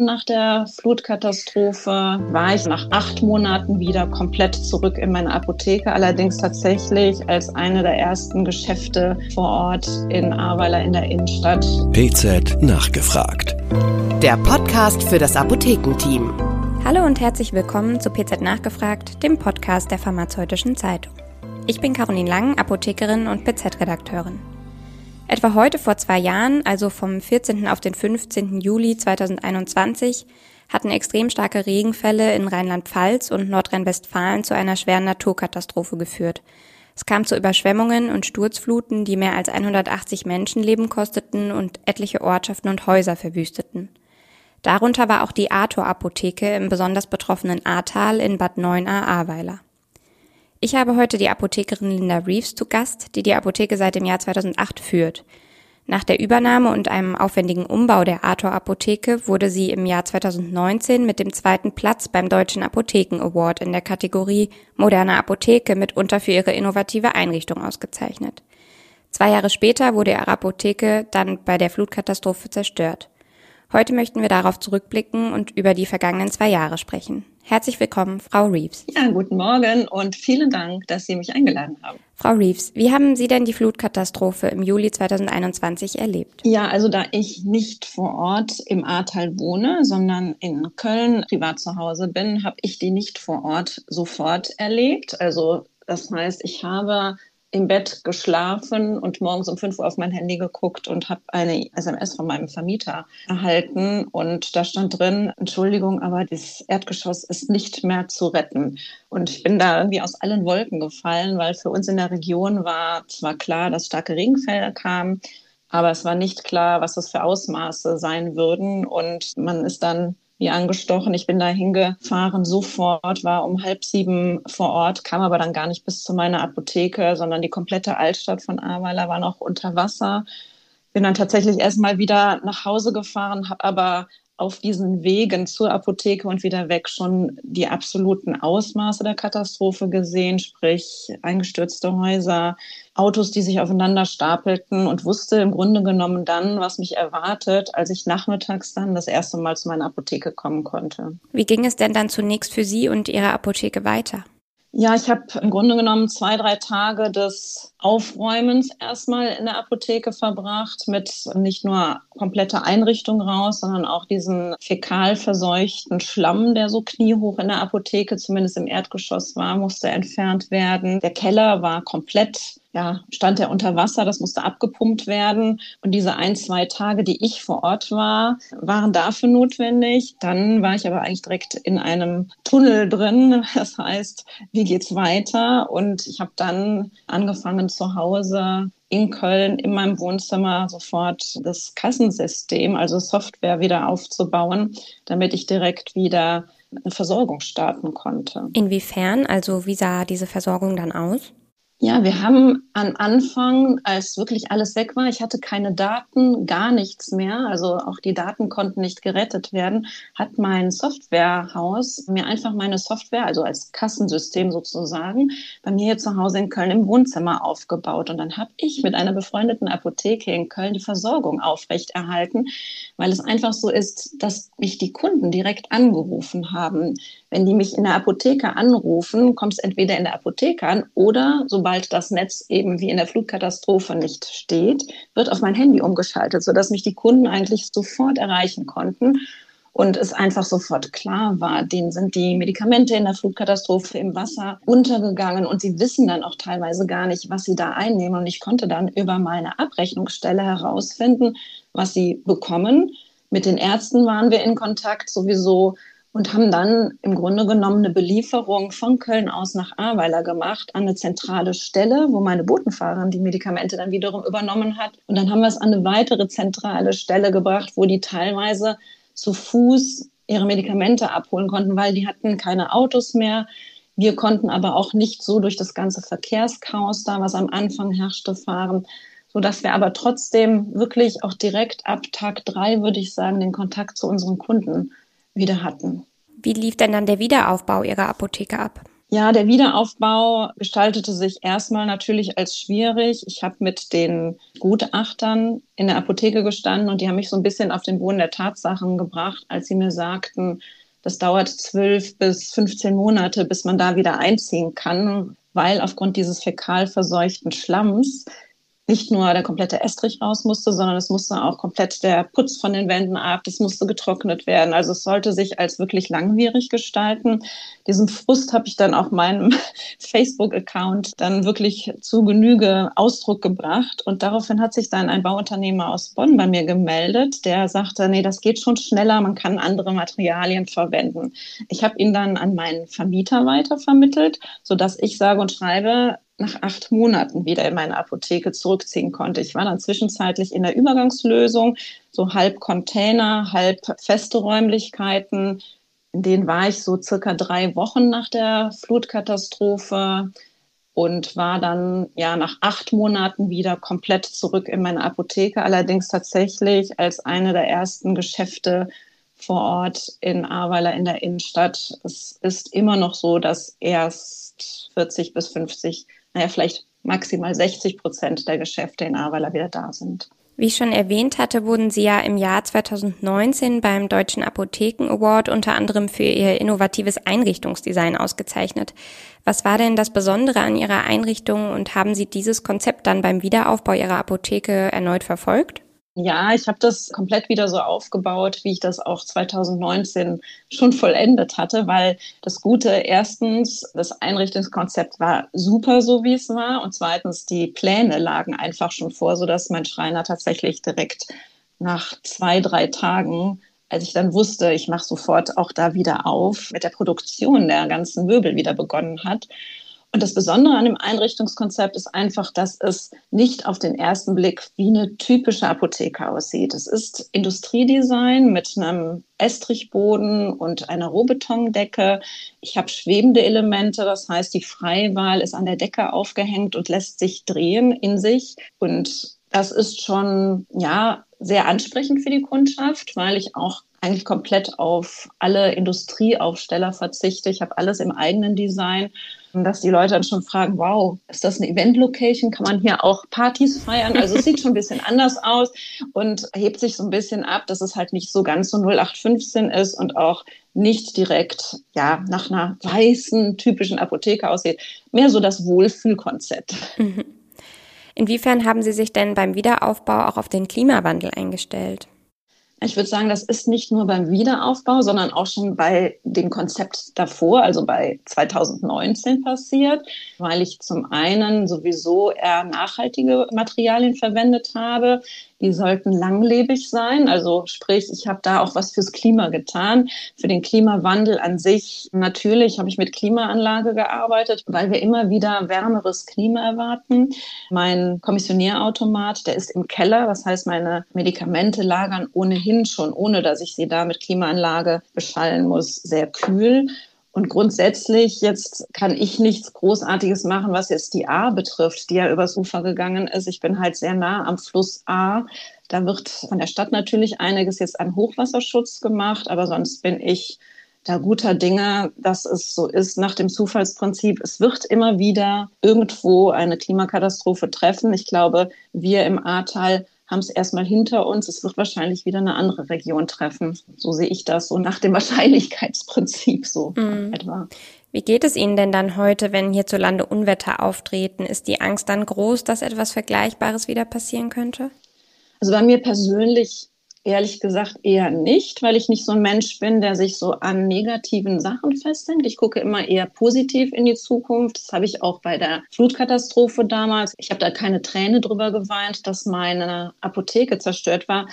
Nach der Flutkatastrophe war ich nach acht Monaten wieder komplett zurück in meine Apotheke, allerdings tatsächlich als eine der ersten Geschäfte vor Ort in Ahrweiler in der Innenstadt. PZ nachgefragt. Der Podcast für das Apothekenteam. Hallo und herzlich willkommen zu PZ Nachgefragt, dem Podcast der Pharmazeutischen Zeitung. Ich bin Caroline Lang, Apothekerin und PZ-Redakteurin. Etwa heute vor zwei Jahren, also vom 14. auf den 15. Juli 2021, hatten extrem starke Regenfälle in Rheinland-Pfalz und Nordrhein-Westfalen zu einer schweren Naturkatastrophe geführt. Es kam zu Überschwemmungen und Sturzfluten, die mehr als 180 Menschenleben kosteten und etliche Ortschaften und Häuser verwüsteten. Darunter war auch die Arthur-Apotheke im besonders betroffenen Ahrtal in Bad Neuenahr-Ahrweiler. Ich habe heute die Apothekerin Linda Reeves zu Gast, die die Apotheke seit dem Jahr 2008 führt. Nach der Übernahme und einem aufwendigen Umbau der Arthur Apotheke wurde sie im Jahr 2019 mit dem zweiten Platz beim Deutschen Apotheken Award in der Kategorie Moderne Apotheke mitunter für ihre innovative Einrichtung ausgezeichnet. Zwei Jahre später wurde ihre Apotheke dann bei der Flutkatastrophe zerstört. Heute möchten wir darauf zurückblicken und über die vergangenen zwei Jahre sprechen. Herzlich willkommen, Frau Reeves. Ja, guten Morgen und vielen Dank, dass Sie mich eingeladen haben. Frau Reeves, wie haben Sie denn die Flutkatastrophe im Juli 2021 erlebt? Ja, also da ich nicht vor Ort im Ahrtal wohne, sondern in Köln privat zu Hause bin, habe ich die nicht vor Ort sofort erlebt. Also das heißt, ich habe im Bett geschlafen und morgens um 5 Uhr auf mein Handy geguckt und habe eine SMS von meinem Vermieter erhalten. Und da stand drin, Entschuldigung, aber das Erdgeschoss ist nicht mehr zu retten. Und ich bin da irgendwie aus allen Wolken gefallen, weil für uns in der Region war zwar klar, dass starke Regenfälle kamen, aber es war nicht klar, was das für Ausmaße sein würden. Und man ist dann wie angestochen. Ich bin da hingefahren sofort, war um halb sieben vor Ort, kam aber dann gar nicht bis zu meiner Apotheke, sondern die komplette Altstadt von Ahrweiler war noch unter Wasser. Bin dann tatsächlich erstmal wieder nach Hause gefahren, habe aber auf diesen Wegen zur Apotheke und wieder weg schon die absoluten Ausmaße der Katastrophe gesehen, sprich eingestürzte Häuser, Autos, die sich aufeinander stapelten und wusste im Grunde genommen dann, was mich erwartet, als ich nachmittags dann das erste Mal zu meiner Apotheke kommen konnte. Wie ging es denn dann zunächst für Sie und Ihre Apotheke weiter? Ja, ich habe im Grunde genommen zwei, drei Tage des Aufräumens erstmal in der Apotheke verbracht, mit nicht nur komplette Einrichtung raus, sondern auch diesen fäkal verseuchten Schlamm, der so kniehoch in der Apotheke, zumindest im Erdgeschoss war, musste entfernt werden. Der Keller war komplett ja, stand er unter Wasser, das musste abgepumpt werden. Und diese ein, zwei Tage, die ich vor Ort war, waren dafür notwendig. Dann war ich aber eigentlich direkt in einem Tunnel drin. Das heißt, wie geht's weiter? Und ich habe dann angefangen zu Hause in Köln in meinem Wohnzimmer sofort das Kassensystem, also Software wieder aufzubauen, damit ich direkt wieder eine Versorgung starten konnte. Inwiefern? Also wie sah diese Versorgung dann aus? Ja, wir haben am Anfang, als wirklich alles weg war, ich hatte keine Daten, gar nichts mehr, also auch die Daten konnten nicht gerettet werden, hat mein Softwarehaus mir einfach meine Software, also als Kassensystem sozusagen, bei mir hier zu Hause in Köln im Wohnzimmer aufgebaut. Und dann habe ich mit einer befreundeten Apotheke in Köln die Versorgung aufrechterhalten, weil es einfach so ist, dass mich die Kunden direkt angerufen haben. Wenn die mich in der Apotheke anrufen, kommt es entweder in der Apotheke an oder sobald das Netz eben wie in der Flutkatastrophe nicht steht, wird auf mein Handy umgeschaltet, sodass mich die Kunden eigentlich sofort erreichen konnten und es einfach sofort klar war, denen sind die Medikamente in der Flutkatastrophe im Wasser untergegangen und sie wissen dann auch teilweise gar nicht, was sie da einnehmen. Und ich konnte dann über meine Abrechnungsstelle herausfinden, was sie bekommen. Mit den Ärzten waren wir in Kontakt sowieso und haben dann im Grunde genommen eine Belieferung von Köln aus nach Ahrweiler gemacht an eine zentrale Stelle, wo meine Botenfahrerin die Medikamente dann wiederum übernommen hat. Und dann haben wir es an eine weitere zentrale Stelle gebracht, wo die teilweise zu Fuß ihre Medikamente abholen konnten, weil die hatten keine Autos mehr. Wir konnten aber auch nicht so durch das ganze Verkehrschaos da, was am Anfang herrschte, fahren, so dass wir aber trotzdem wirklich auch direkt ab Tag drei, würde ich sagen, den Kontakt zu unseren Kunden wieder hatten. Wie lief denn dann der Wiederaufbau Ihrer Apotheke ab? Ja, der Wiederaufbau gestaltete sich erstmal natürlich als schwierig. Ich habe mit den Gutachtern in der Apotheke gestanden und die haben mich so ein bisschen auf den Boden der Tatsachen gebracht, als sie mir sagten, das dauert zwölf bis 15 Monate, bis man da wieder einziehen kann, weil aufgrund dieses fäkal verseuchten Schlamms nicht nur der komplette Estrich raus musste, sondern es musste auch komplett der Putz von den Wänden ab, es musste getrocknet werden. Also es sollte sich als wirklich langwierig gestalten. Diesen Frust habe ich dann auch meinem Facebook-Account dann wirklich zu Genüge Ausdruck gebracht. Und daraufhin hat sich dann ein Bauunternehmer aus Bonn bei mir gemeldet, der sagte, nee, das geht schon schneller, man kann andere Materialien verwenden. Ich habe ihn dann an meinen Vermieter weitervermittelt, sodass ich sage und schreibe, nach acht Monaten wieder in meine Apotheke zurückziehen konnte. Ich war dann zwischenzeitlich in der Übergangslösung, so halb Container, halb feste Räumlichkeiten. In denen war ich so circa drei Wochen nach der Flutkatastrophe und war dann ja nach acht Monaten wieder komplett zurück in meine Apotheke. Allerdings tatsächlich als eine der ersten Geschäfte vor Ort in Ahrweiler in der Innenstadt. Es ist immer noch so, dass erst 40 bis 50 naja, vielleicht maximal 60 Prozent der Geschäfte in Ahrweiler wieder da sind. Wie ich schon erwähnt hatte, wurden Sie ja im Jahr 2019 beim Deutschen Apotheken Award unter anderem für Ihr innovatives Einrichtungsdesign ausgezeichnet. Was war denn das Besondere an Ihrer Einrichtung und haben Sie dieses Konzept dann beim Wiederaufbau Ihrer Apotheke erneut verfolgt? Ja, ich habe das komplett wieder so aufgebaut, wie ich das auch 2019 schon vollendet hatte, weil das Gute erstens, das Einrichtungskonzept war super, so wie es war, und zweitens, die Pläne lagen einfach schon vor, sodass mein Schreiner tatsächlich direkt nach zwei, drei Tagen als ich dann wusste, ich mache sofort auch da wieder auf, mit der Produktion der ganzen Möbel wieder begonnen hat. Und das Besondere an dem Einrichtungskonzept ist einfach, dass es nicht auf den ersten Blick wie eine typische Apotheke aussieht. Es ist Industriedesign mit einem Estrichboden und einer Rohbetondecke. Ich habe schwebende Elemente, das heißt, die Freiwahl ist an der Decke aufgehängt und lässt sich drehen in sich. Und das ist schon, ja, sehr ansprechend für die Kundschaft, weil ich auch eigentlich komplett auf alle Industrieaufsteller verzichte. Ich habe alles im eigenen Design dass die Leute dann schon fragen, wow, ist das eine Event-Location? Kann man hier auch Partys feiern? Also es sieht schon ein bisschen anders aus und hebt sich so ein bisschen ab, dass es halt nicht so ganz so 0815 ist und auch nicht direkt ja nach einer weißen typischen Apotheke aussieht. Mehr so das Wohlfühlkonzept. Mhm. Inwiefern haben Sie sich denn beim Wiederaufbau auch auf den Klimawandel eingestellt? Ich würde sagen, das ist nicht nur beim Wiederaufbau, sondern auch schon bei dem Konzept davor, also bei 2019 passiert, weil ich zum einen sowieso eher nachhaltige Materialien verwendet habe, die sollten langlebig sein. Also sprich, ich habe da auch was fürs Klima getan, für den Klimawandel an sich. Natürlich habe ich mit Klimaanlage gearbeitet, weil wir immer wieder wärmeres Klima erwarten. Mein Kommissionierautomat, der ist im Keller. Das heißt, meine Medikamente lagern ohnehin schon, ohne dass ich sie da mit Klimaanlage beschallen muss, sehr kühl. Und grundsätzlich jetzt kann ich nichts Großartiges machen, was jetzt die A betrifft, die ja übers Ufer gegangen ist. Ich bin halt sehr nah am Fluss A. Da wird von der Stadt natürlich einiges jetzt an Hochwasserschutz gemacht, aber sonst bin ich da guter Dinge, dass es so ist nach dem Zufallsprinzip. Es wird immer wieder irgendwo eine Klimakatastrophe treffen. Ich glaube, wir im Ahrtal haben es erstmal hinter uns. Es wird wahrscheinlich wieder eine andere Region treffen. So sehe ich das, so nach dem Wahrscheinlichkeitsprinzip so mhm. etwa. Wie geht es Ihnen denn dann heute, wenn hierzulande Unwetter auftreten? Ist die Angst dann groß, dass etwas Vergleichbares wieder passieren könnte? Also bei mir persönlich Ehrlich gesagt eher nicht, weil ich nicht so ein Mensch bin, der sich so an negativen Sachen festhält. Ich gucke immer eher positiv in die Zukunft. Das habe ich auch bei der Flutkatastrophe damals. Ich habe da keine Träne drüber geweint, dass meine Apotheke zerstört war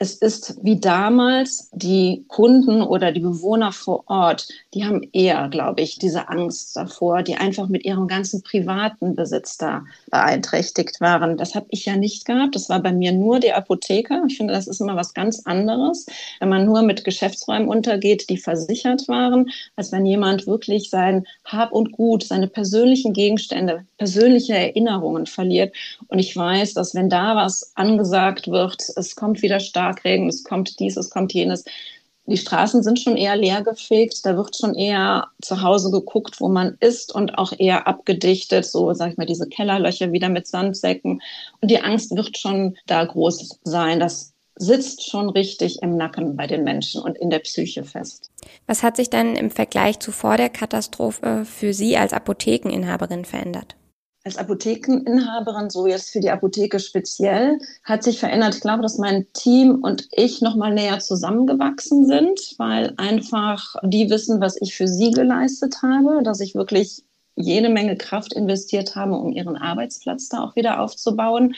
es ist wie damals, die Kunden oder die Bewohner vor Ort, die haben eher, glaube ich, diese Angst davor, die einfach mit ihrem ganzen privaten Besitz da beeinträchtigt waren. Das habe ich ja nicht gehabt. Das war bei mir nur die Apotheke. Ich finde, das ist immer was ganz anderes, wenn man nur mit Geschäftsräumen untergeht, die versichert waren, als wenn jemand wirklich sein Hab und Gut, seine persönlichen Gegenstände, persönliche Erinnerungen verliert. Und ich weiß, dass wenn da was angesagt wird, es kommt wieder stark Starkregen, es kommt dies, es kommt jenes, die Straßen sind schon eher leergefegt, da wird schon eher zu Hause geguckt, wo man ist und auch eher abgedichtet, so sag ich mal, diese Kellerlöcher wieder mit Sandsäcken. Und die Angst wird schon da groß sein. Das sitzt schon richtig im Nacken bei den Menschen und in der Psyche fest. Was hat sich dann im Vergleich zu vor der Katastrophe für Sie als Apothekeninhaberin verändert? Als Apothekeninhaberin, so jetzt für die Apotheke speziell, hat sich verändert. Ich glaube, dass mein Team und ich noch mal näher zusammengewachsen sind, weil einfach die wissen, was ich für sie geleistet habe, dass ich wirklich jede Menge Kraft investiert habe, um ihren Arbeitsplatz da auch wieder aufzubauen.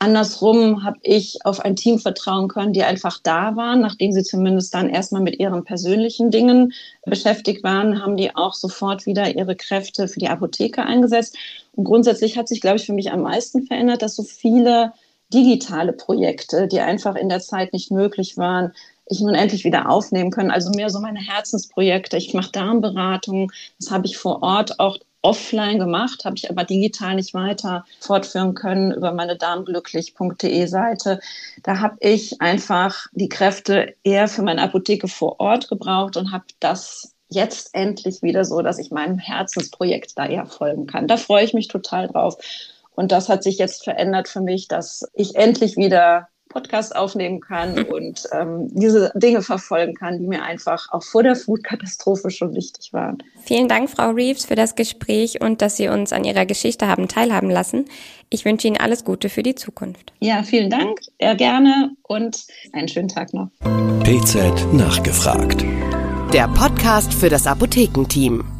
Andersrum habe ich auf ein Team vertrauen können, die einfach da waren, nachdem sie zumindest dann erstmal mit ihren persönlichen Dingen beschäftigt waren, haben die auch sofort wieder ihre Kräfte für die Apotheke eingesetzt. Und grundsätzlich hat sich, glaube ich, für mich am meisten verändert, dass so viele digitale Projekte, die einfach in der Zeit nicht möglich waren, ich nun endlich wieder aufnehmen können. Also mehr so meine Herzensprojekte. Ich mache Darmberatungen. Das habe ich vor Ort auch offline gemacht, habe ich aber digital nicht weiter fortführen können über meine darmglücklich.de Seite. Da habe ich einfach die Kräfte eher für meine Apotheke vor Ort gebraucht und habe das jetzt endlich wieder so, dass ich meinem Herzensprojekt da eher folgen kann. Da freue ich mich total drauf. Und das hat sich jetzt verändert für mich, dass ich endlich wieder Podcast aufnehmen kann und ähm, diese Dinge verfolgen kann, die mir einfach auch vor der Flutkatastrophe schon wichtig waren. Vielen Dank, Frau Reeves, für das Gespräch und dass Sie uns an Ihrer Geschichte haben teilhaben lassen. Ich wünsche Ihnen alles Gute für die Zukunft. Ja, vielen Dank, sehr gerne und einen schönen Tag noch. PZ nachgefragt. Der Podcast für das Apothekenteam.